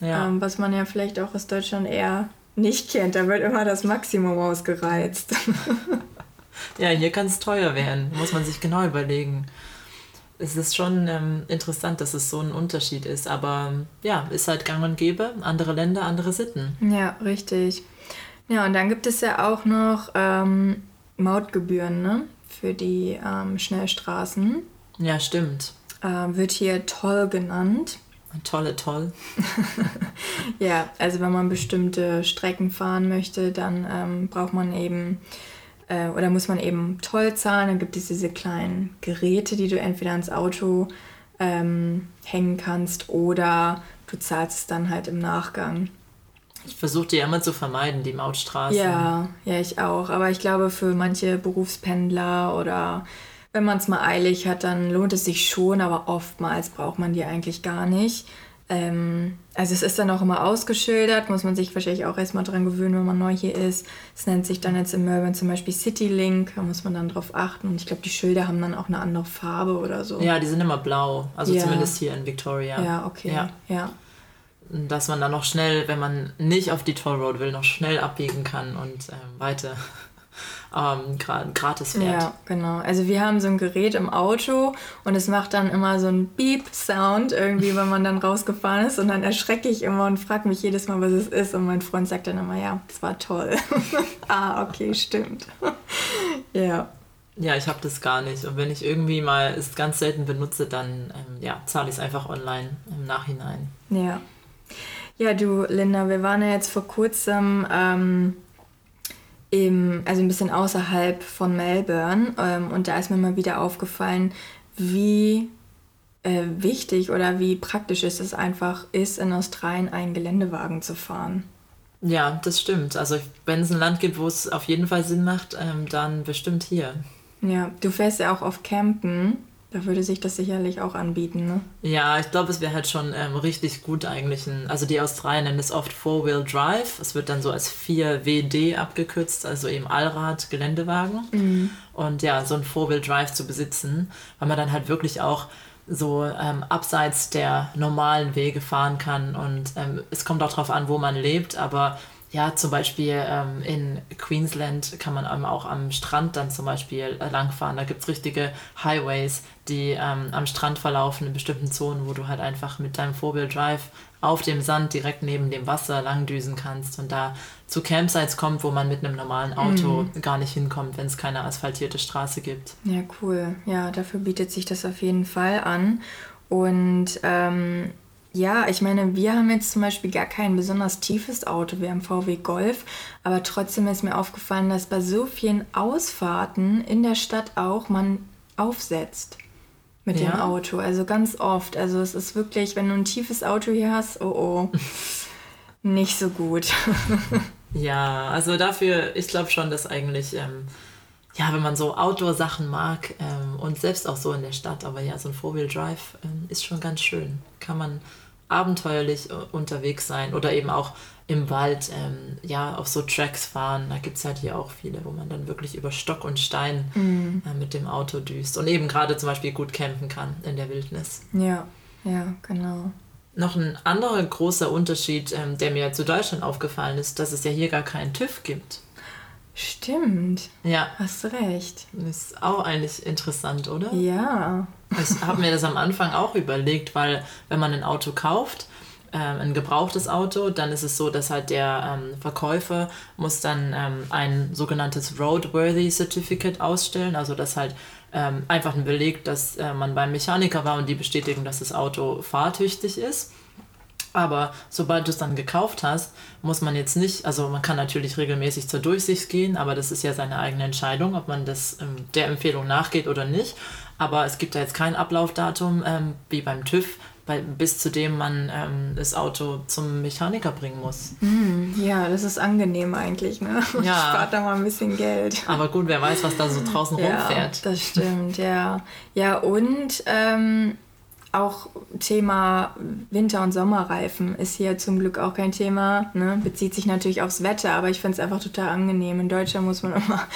Ja. Ähm, was man ja vielleicht auch aus Deutschland eher nicht kennt, da wird immer das Maximum ausgereizt. *laughs* ja, hier kann es teuer werden, muss man sich genau überlegen. Es ist schon ähm, interessant, dass es so ein Unterschied ist, aber ja, ist halt gang und gäbe, andere Länder, andere Sitten. Ja, richtig. Ja, und dann gibt es ja auch noch ähm, Mautgebühren ne? für die ähm, Schnellstraßen. Ja, stimmt. Äh, wird hier toll genannt. Tolle, toll. *laughs* ja, also wenn man bestimmte Strecken fahren möchte, dann ähm, braucht man eben äh, oder muss man eben toll zahlen. Dann gibt es diese kleinen Geräte, die du entweder ans Auto ähm, hängen kannst oder du zahlst es dann halt im Nachgang. Ich versuche die immer zu vermeiden, die Mautstraßen. Ja, ja, ich auch. Aber ich glaube, für manche Berufspendler oder wenn man es mal eilig hat, dann lohnt es sich schon, aber oftmals braucht man die eigentlich gar nicht. ähm, also es ist dann auch immer ausgeschildert, muss man sich wahrscheinlich auch erstmal dran gewöhnen, wenn man neu hier ist. Es nennt sich dann jetzt in Melbourne zum Beispiel Citylink, da muss man dann drauf achten. Und ich glaube, die Schilder haben dann auch eine andere Farbe oder so. Ja, die sind immer blau, also ja. zumindest hier in Victoria. Ja, okay. Ja. ja. Dass man dann noch schnell, wenn man nicht auf die Toll Road will, noch schnell abbiegen kann und ähm, weiter ähm, gratis fährt. Ja, genau. Also wir haben so ein Gerät im Auto und es macht dann immer so einen Beep-Sound irgendwie, wenn man dann rausgefahren ist und dann erschrecke ich immer und frage mich jedes Mal, was es ist und mein Freund sagt dann immer, ja, es war toll. *laughs* ah, okay, stimmt. *laughs* ja. Ja, ich habe das gar nicht. Und wenn ich irgendwie mal es ganz selten benutze, dann ähm, ja, zahle ich es einfach online im Nachhinein. Ja. Ja, du, Linda, wir waren ja jetzt vor kurzem ähm, im, also ein bisschen außerhalb von Melbourne. Ähm, und da ist mir mal wieder aufgefallen, wie äh, wichtig oder wie praktisch es ist einfach ist, in Australien einen Geländewagen zu fahren. Ja, das stimmt. Also wenn es ein Land gibt, wo es auf jeden Fall Sinn macht, ähm, dann bestimmt hier. Ja, du fährst ja auch auf Campen. Da würde sich das sicherlich auch anbieten, ne? Ja, ich glaube, es wäre halt schon ähm, richtig gut eigentlich. Ein, also die Australier nennen es oft Four-Wheel Drive. Es wird dann so als 4WD abgekürzt, also eben Allrad-Geländewagen. Mhm. Und ja, so ein Four-Wheel Drive zu besitzen, weil man dann halt wirklich auch so ähm, abseits der normalen Wege fahren kann. Und ähm, es kommt auch darauf an, wo man lebt, aber ja, zum Beispiel ähm, in Queensland kann man ähm, auch am Strand dann zum Beispiel äh, langfahren. Da gibt es richtige Highways, die ähm, am Strand verlaufen in bestimmten Zonen, wo du halt einfach mit deinem Four-Wheel Drive auf dem Sand direkt neben dem Wasser langdüsen kannst und da zu Campsites kommt, wo man mit einem normalen Auto mm. gar nicht hinkommt, wenn es keine asphaltierte Straße gibt. Ja, cool. Ja, dafür bietet sich das auf jeden Fall an. Und ähm, ja, ich meine, wir haben jetzt zum Beispiel gar kein besonders tiefes Auto. Wir haben VW Golf. Aber trotzdem ist mir aufgefallen, dass bei so vielen Ausfahrten in der Stadt auch man aufsetzt mit ja. dem Auto. Also ganz oft. Also es ist wirklich, wenn du ein tiefes Auto hier hast, oh oh, *laughs* nicht so gut. *laughs* ja, also dafür, ich glaube schon, dass eigentlich, ähm, ja, wenn man so Outdoor-Sachen mag ähm, und selbst auch so in der Stadt, aber ja, so ein Four-Wheel-Drive ähm, ist schon ganz schön. Kann man abenteuerlich äh, unterwegs sein oder eben auch im Wald ähm, ja auf so Tracks fahren. Da gibt es halt hier auch viele, wo man dann wirklich über Stock und Stein mhm. äh, mit dem Auto düst und eben gerade zum Beispiel gut campen kann in der Wildnis. Ja, ja, genau. Noch ein anderer großer Unterschied, ähm, der mir zu Deutschland aufgefallen ist, dass es ja hier gar keinen TÜV gibt. Stimmt. Ja. Hast du recht. Ist auch eigentlich interessant, oder? Ja. Ich habe mir das am Anfang auch überlegt, weil wenn man ein Auto kauft, äh, ein gebrauchtes Auto, dann ist es so, dass halt der ähm, Verkäufer muss dann ähm, ein sogenanntes Roadworthy Certificate ausstellen, also das halt ähm, einfach ein Beleg, dass äh, man beim Mechaniker war und die bestätigen, dass das Auto fahrtüchtig ist. Aber sobald du es dann gekauft hast, muss man jetzt nicht, also man kann natürlich regelmäßig zur Durchsicht gehen, aber das ist ja seine eigene Entscheidung, ob man das ähm, der Empfehlung nachgeht oder nicht. Aber es gibt da jetzt kein Ablaufdatum ähm, wie beim TÜV, bei, bis zu dem man ähm, das Auto zum Mechaniker bringen muss. Mm, ja, das ist angenehm eigentlich, ne? *laughs* Ja. Spart da mal ein bisschen Geld. Aber gut, wer weiß, was da so draußen *laughs* ja, rumfährt. Das stimmt, ja. Ja, und ähm, auch Thema Winter- und Sommerreifen ist hier zum Glück auch kein Thema. Ne? Bezieht sich natürlich aufs Wetter, aber ich finde es einfach total angenehm. In Deutschland muss man *laughs* immer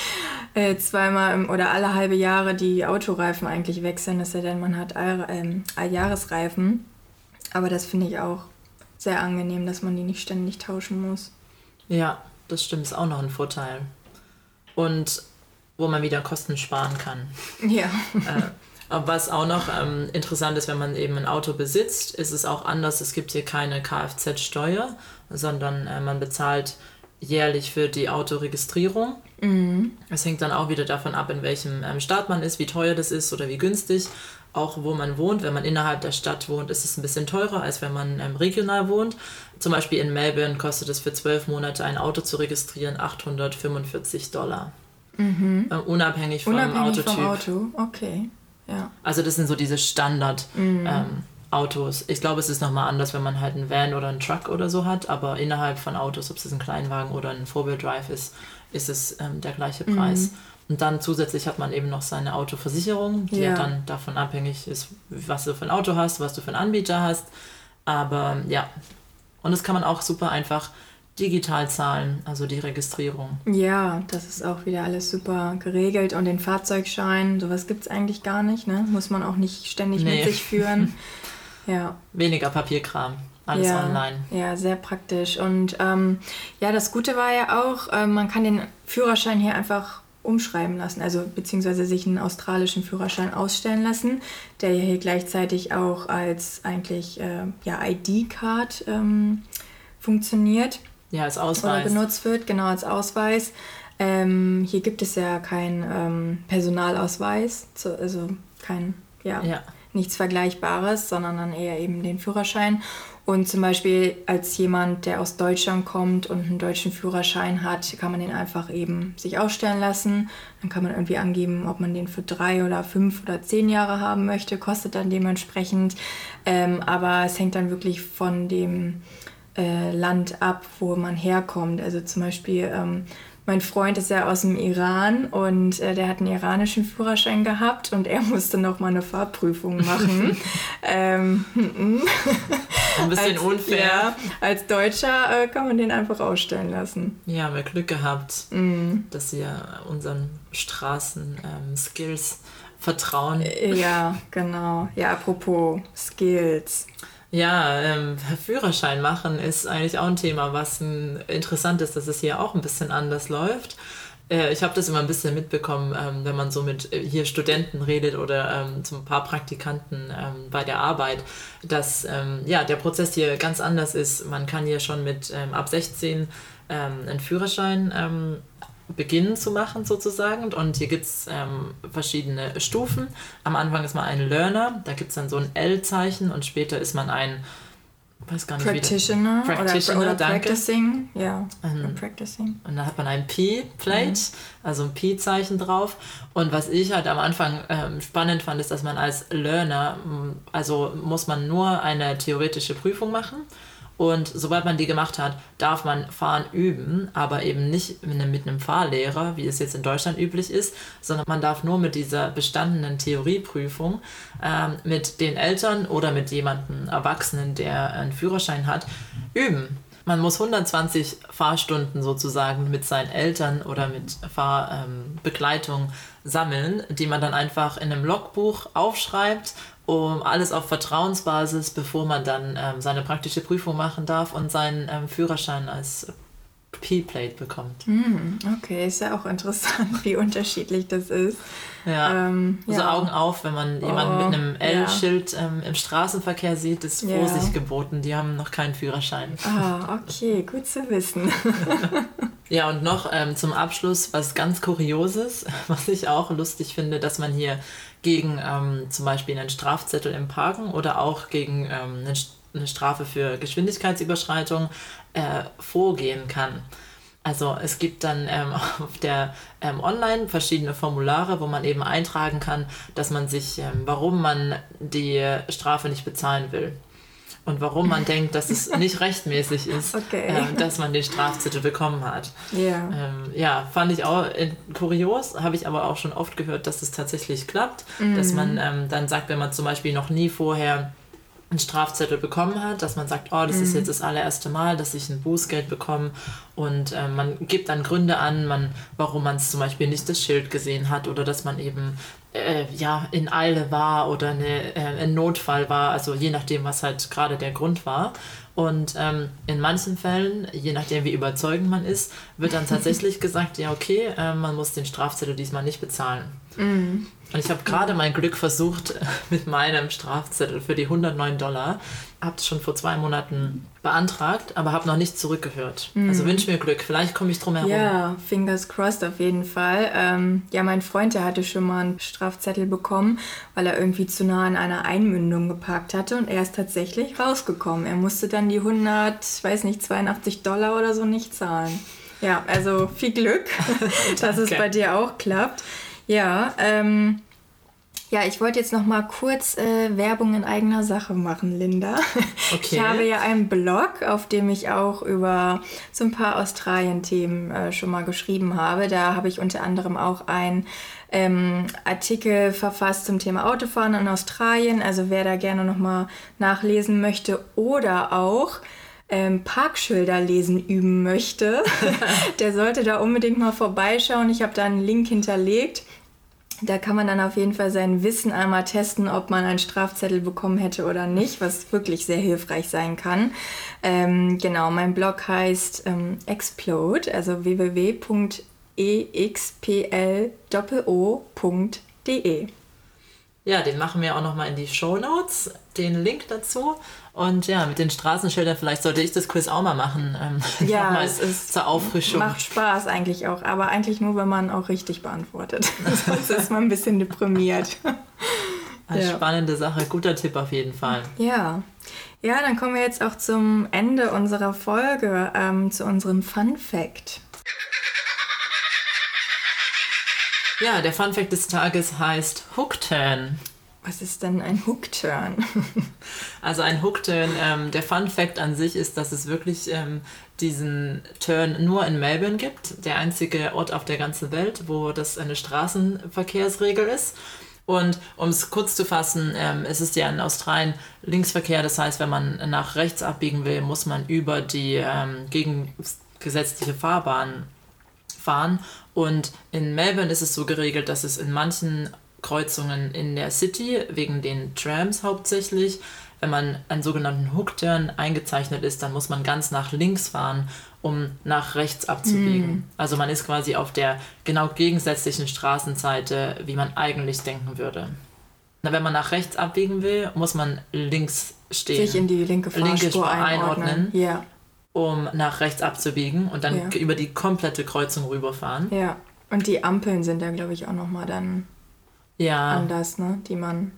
äh, zweimal im, oder alle halbe Jahre die Autoreifen eigentlich wechseln, es sei denn, man hat All, ähm, Alljahresreifen. Aber das finde ich auch sehr angenehm, dass man die nicht ständig tauschen muss. Ja, das stimmt, ist auch noch ein Vorteil. Und wo man wieder Kosten sparen kann. Ja. Äh, was auch noch ähm, interessant ist, wenn man eben ein Auto besitzt, ist es auch anders. Es gibt hier keine Kfz-Steuer, sondern äh, man bezahlt jährlich für die Autoregistrierung. Mhm. Es hängt dann auch wieder davon ab, in welchem ähm, Staat man ist, wie teuer das ist oder wie günstig. Auch wo man wohnt. Wenn man innerhalb der Stadt wohnt, ist es ein bisschen teurer, als wenn man ähm, regional wohnt. Zum Beispiel in Melbourne kostet es für zwölf Monate ein Auto zu registrieren 845 Dollar. Mhm. Äh, unabhängig vom unabhängig Autotyp. Vom Auto, okay. Ja. Also das sind so diese Standard mhm. ähm, Autos. Ich glaube, es ist nochmal anders, wenn man halt einen Van oder einen Truck oder so hat, aber innerhalb von Autos, ob es ein Kleinwagen oder ein Four-Wheel-Drive ist, ist es ähm, der gleiche Preis. Mhm. Und dann zusätzlich hat man eben noch seine Autoversicherung, die ja. dann davon abhängig ist, was du für ein Auto hast, was du für einen Anbieter hast. Aber ja, und das kann man auch super einfach digital zahlen, also die Registrierung. Ja, das ist auch wieder alles super geregelt und den Fahrzeugschein, sowas gibt es eigentlich gar nicht, ne? Muss man auch nicht ständig nee. mit sich führen. *laughs* Ja. Weniger Papierkram. Alles ja, online. Ja, sehr praktisch. Und ähm, ja, das Gute war ja auch, äh, man kann den Führerschein hier einfach umschreiben lassen, also beziehungsweise sich einen australischen Führerschein ausstellen lassen, der hier gleichzeitig auch als eigentlich äh, ja, ID-Card ähm, funktioniert. Ja, als Ausweis. Oder benutzt wird, genau als Ausweis. Ähm, hier gibt es ja keinen ähm, Personalausweis, zu, also kein, ja, ja, nichts Vergleichbares, sondern dann eher eben den Führerschein. Und zum Beispiel als jemand, der aus Deutschland kommt und einen deutschen Führerschein hat, kann man den einfach eben sich ausstellen lassen. Dann kann man irgendwie angeben, ob man den für drei oder fünf oder zehn Jahre haben möchte, kostet dann dementsprechend. Ähm, aber es hängt dann wirklich von dem äh, Land ab, wo man herkommt. Also zum Beispiel, ähm, mein Freund ist ja aus dem Iran und äh, der hat einen iranischen Führerschein gehabt und er *laughs* musste noch mal eine Fahrprüfung machen. *laughs* ähm, Ein bisschen als, unfair. Ja, als Deutscher äh, kann man den einfach ausstellen lassen. Ja, haben wir Glück gehabt, mm. dass sie unseren Straßen-Skills ähm, vertrauen. Ja, genau. Ja, apropos Skills. Ja, ähm, Führerschein machen ist eigentlich auch ein Thema, was ein, interessant ist, dass es hier auch ein bisschen anders läuft. Äh, ich habe das immer ein bisschen mitbekommen, ähm, wenn man so mit äh, hier Studenten redet oder ähm, zu paar Praktikanten ähm, bei der Arbeit, dass ähm, ja, der Prozess hier ganz anders ist. Man kann hier schon mit ähm, ab 16 einen Führerschein beginnen zu machen sozusagen. Und hier gibt es ähm, verschiedene Stufen. Am Anfang ist man ein Learner, da gibt es dann so ein L-Zeichen und später ist man ein weiß gar nicht Practitioner, wie Practitioner oder, oder danke. Practicing. Ja, um, practicing. Und dann hat man ein P-Plate, mhm. also ein P-Zeichen drauf. Und was ich halt am Anfang ähm, spannend fand, ist, dass man als Learner, also muss man nur eine theoretische Prüfung machen und sobald man die gemacht hat, darf man Fahren üben, aber eben nicht mit einem, mit einem Fahrlehrer, wie es jetzt in Deutschland üblich ist, sondern man darf nur mit dieser bestandenen Theorieprüfung ähm, mit den Eltern oder mit jemandem Erwachsenen, der einen Führerschein hat, üben. Man muss 120 Fahrstunden sozusagen mit seinen Eltern oder mit Fahrbegleitung ähm, sammeln, die man dann einfach in einem Logbuch aufschreibt um alles auf Vertrauensbasis, bevor man dann ähm, seine praktische Prüfung machen darf und seinen ähm, Führerschein als P-Plate bekommt. Mm, okay, ist ja auch interessant, wie unterschiedlich das ist. Ja, ähm, also ja. Augen auf, wenn man jemanden oh, mit einem L-Schild ja. ähm, im Straßenverkehr sieht, ist Vorsicht ja. geboten. Die haben noch keinen Führerschein. Ah, okay, gut zu wissen. *laughs* ja, und noch ähm, zum Abschluss was ganz Kurioses, *laughs* was ich auch lustig finde, dass man hier gegen ähm, zum Beispiel einen Strafzettel im Parken oder auch gegen ähm, eine, eine, Strafe für Geschwindigkeitsüberschreitung äh, vorgehen kann. Also es gibt dann ähm, *laughs* auf der ähm, Online verschiedene Formulare, wo man eben eintragen kann, dass man sich, ähm, warum man die Strafe nicht bezahlen will und warum man denkt, dass es *laughs* nicht rechtmäßig ist, okay. ähm, dass man den Strafzettel bekommen hat. Yeah. Ähm, ja, fand ich auch äh, kurios, habe ich aber auch schon oft gehört, dass es tatsächlich klappt, mm. dass man ähm, dann sagt, wenn man zum Beispiel noch nie vorher einen Strafzettel bekommen hat, dass man sagt, oh, das mhm. ist jetzt das allererste Mal, dass ich ein Bußgeld bekomme und äh, man gibt dann Gründe an, man, warum man zum Beispiel nicht das Schild gesehen hat oder dass man eben äh, ja in Eile war oder eine, äh, ein Notfall war, also je nachdem, was halt gerade der Grund war. Und ähm, in manchen Fällen, je nachdem wie überzeugend man ist, wird dann tatsächlich *laughs* gesagt, ja okay, äh, man muss den Strafzettel diesmal nicht bezahlen. Mhm. Und ich habe gerade mein Glück versucht *laughs* mit meinem Strafzettel für die 109 Dollar. Habe es schon vor zwei Monaten beantragt, aber habe noch nicht zurückgehört. Mhm. Also wünsche mir Glück. Vielleicht komme ich drum herum. Ja, fingers crossed auf jeden Fall. Ähm, ja, mein Freund, der hatte schon mal einen Strafzettel bekommen, weil er irgendwie zu nah an einer Einmündung geparkt hatte und er ist tatsächlich rausgekommen. Er musste dann die 100, ich weiß nicht, 82 Dollar oder so nicht zahlen. Ja, also viel Glück, *laughs* dass es bei dir auch klappt. Ja, ähm, Ja, ich wollte jetzt noch mal kurz äh, Werbung in eigener Sache machen, Linda. *laughs* Okay. Ich habe ja einen Blog, auf dem ich auch über so ein paar Australien-Themen äh, schon mal geschrieben habe. Da habe ich unter anderem auch ein ähm, Artikel verfasst zum Thema Autofahren in Australien. Also wer da gerne noch mal nachlesen möchte oder auch ähm, Parkschilder lesen üben möchte, *laughs* *laughs* der sollte da unbedingt mal vorbeischauen. Ich habe da einen Link hinterlegt. Da kann man dann auf jeden Fall sein Wissen einmal testen, ob man einen Strafzettel bekommen hätte oder nicht, was wirklich sehr hilfreich sein kann. Ähm, genau, mein Blog heißt ähm, Explode, also www.explo.de. Ja, den machen wir auch nochmal in die Show Notes, den Link dazu. Und ja, mit den Straßenschildern, vielleicht sollte ich das Quiz auch mal machen. Ähm, *laughs* ja, es ist zur Auffrischung. Macht Spaß eigentlich auch, aber eigentlich nur, wenn man auch richtig beantwortet. *laughs* Sonst ist man ein bisschen deprimiert. Eine *laughs* ja. spannende Sache, guter Tipp auf jeden Fall. Ja. Ja, dann kommen wir jetzt auch zum Ende unserer Folge, ähm, zu unserem Fun Fact. Ja, der Fun Fact des Tages heißt Hookturn. Was ist denn ein Hookturn? *laughs* also ein Hookturn, ähm, der Fun Fact an sich ist, dass es wirklich ähm, diesen Turn nur in Melbourne gibt. Der einzige Ort auf der ganzen Welt, wo das eine Straßenverkehrsregel ist. Und um es kurz zu fassen, ähm, es ist ja in Australien Linksverkehr. Das heißt, wenn man nach rechts abbiegen will, muss man über die ähm, gegengesetzliche Fahrbahn fahren. Und in Melbourne ist es so geregelt, dass es in manchen Kreuzungen in der City, wegen den Trams hauptsächlich. Wenn man einen sogenannten Hookturn eingezeichnet ist, dann muss man ganz nach links fahren, um nach rechts abzubiegen. Mm. Also man ist quasi auf der genau gegensätzlichen Straßenseite, wie man eigentlich denken würde. Wenn man nach rechts abbiegen will, muss man links stehen. Sich in die linke Fahrspur linke Spur einordnen. ja. Um nach rechts abzubiegen und dann ja. über die komplette Kreuzung rüberfahren. Ja. Und die Ampeln sind da, glaube ich, auch nochmal dann ja. anders, ne? die man.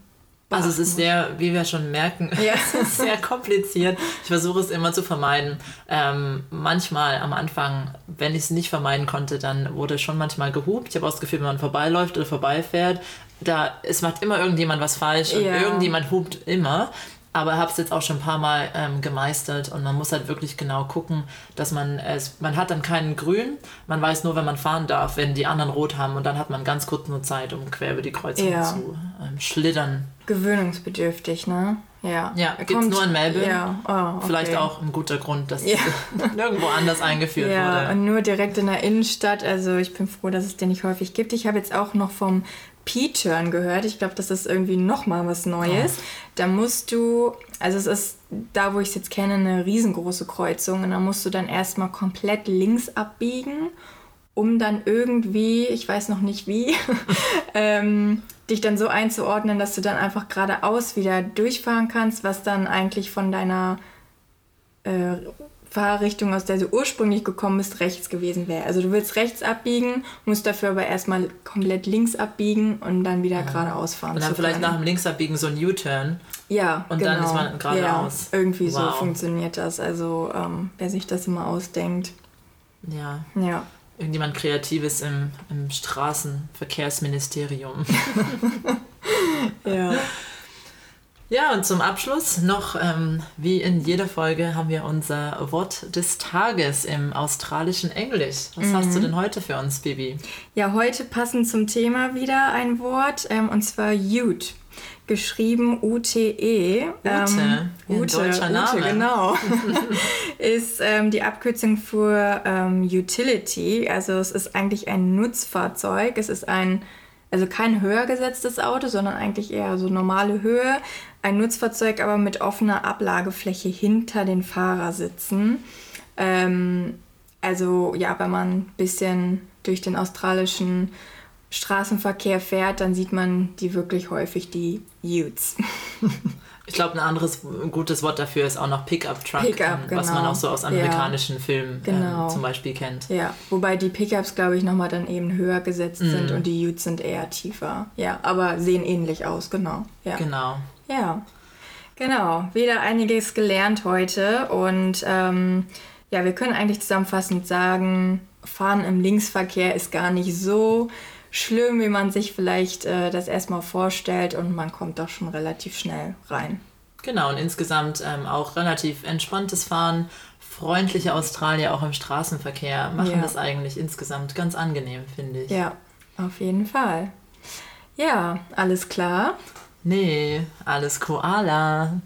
Also es ist sehr, wie wir schon merken, ja. *laughs* es ist sehr kompliziert. Ich versuche es immer zu vermeiden. Ähm, manchmal am Anfang, wenn ich es nicht vermeiden konnte, dann wurde schon manchmal gehupt. Ich habe auch das Gefühl, wenn man vorbeiläuft oder vorbeifährt, da es macht immer irgendjemand was falsch und ja. irgendjemand hupt immer aber habe es jetzt auch schon ein paar Mal ähm, gemeistert und man muss halt wirklich genau gucken, dass man es, man hat dann keinen Grün, man weiß nur, wenn man fahren darf, wenn die anderen Rot haben und dann hat man ganz kurz nur Zeit, um quer über die Kreuzung ja. zu ähm, schlittern. Gewöhnungsbedürftig, ne? Ja. Ja, gibt es nur in Melbourne. Ja. Oh, okay. Vielleicht auch ein guter Grund, dass ja. es *laughs* nirgendwo anders eingeführt ja, wurde. Ja, und nur direkt in der Innenstadt. Also ich bin froh, dass es den nicht häufig gibt. Ich habe jetzt auch noch vom P-Turn gehört. Ich glaube, das ist irgendwie nochmal was Neues. Oh. Da musst du, also es ist da, wo ich es jetzt kenne, eine riesengroße Kreuzung. Und da musst du dann erstmal komplett links abbiegen, um dann irgendwie, ich weiß noch nicht wie, *laughs* ähm, dich dann so einzuordnen, dass du dann einfach geradeaus wieder durchfahren kannst, was dann eigentlich von deiner äh, Fahrrichtung, aus der du ursprünglich gekommen bist, rechts gewesen wäre. Also du willst rechts abbiegen, musst dafür aber erstmal komplett links abbiegen und dann wieder ja. geradeaus fahren. Und dann vielleicht nach dem Linksabbiegen so ein U-Turn. Ja, Und genau. dann ist man geradeaus. Ja, irgendwie wow. so funktioniert das. Also ähm, wer sich das immer ausdenkt. Ja. Ja. Irgendjemand Kreatives im, im Straßenverkehrsministerium. *laughs* ja. *laughs* Ja, und zum Abschluss noch, ähm, wie in jeder Folge, haben wir unser Wort des Tages im australischen Englisch. Was mhm. hast du mhm. denn heute für uns, Bibi? Ja, heute passend zum Thema wieder ein Wort, ähm, und zwar Ute. Geschrieben U-T-E. Ute, ähm, Ute, deutscher Name. Ute, genau. *laughs* *laughs* ist ähm, die Abkürzung für ähm, Utility. Also es ist eigentlich ein Nutzfahrzeug. Es ist ein also kein höher gesetztes Auto, sondern eigentlich eher so normale Höhe, ein Nutzfahrzeug aber mit offener Ablagefläche hinter den Fahrersitzen. Ähm, also ja, wenn man ein bisschen durch den australischen Straßenverkehr fährt, dann sieht man die wirklich häufig, die Utes. *laughs* Ich glaube, ein anderes gutes Wort dafür ist auch noch Pickup Truck, Pickup, genau. was man auch so aus amerikanischen ja. Filmen ähm, genau. ähm, zum Beispiel kennt. Ja, wobei die Pickups, glaube ich, nochmal dann eben höher gesetzt mm. sind und die Utes sind eher tiefer. Ja, aber sehen ähnlich aus, genau. Ja. Genau. Ja, genau. Wieder einiges gelernt heute und ähm, ja, wir können eigentlich zusammenfassend sagen, Fahren im Linksverkehr ist gar nicht so schlimm, wie man sich vielleicht äh, das erstmal vorstellt und man kommt doch schon relativ schnell rein. Genau, und insgesamt ähm, auch relativ entspanntes Fahren, freundliche Australier auch im Straßenverkehr machen ja. das eigentlich insgesamt ganz angenehm, finde ich. Ja, auf jeden Fall. Ja, alles klar? Nee, alles Koala.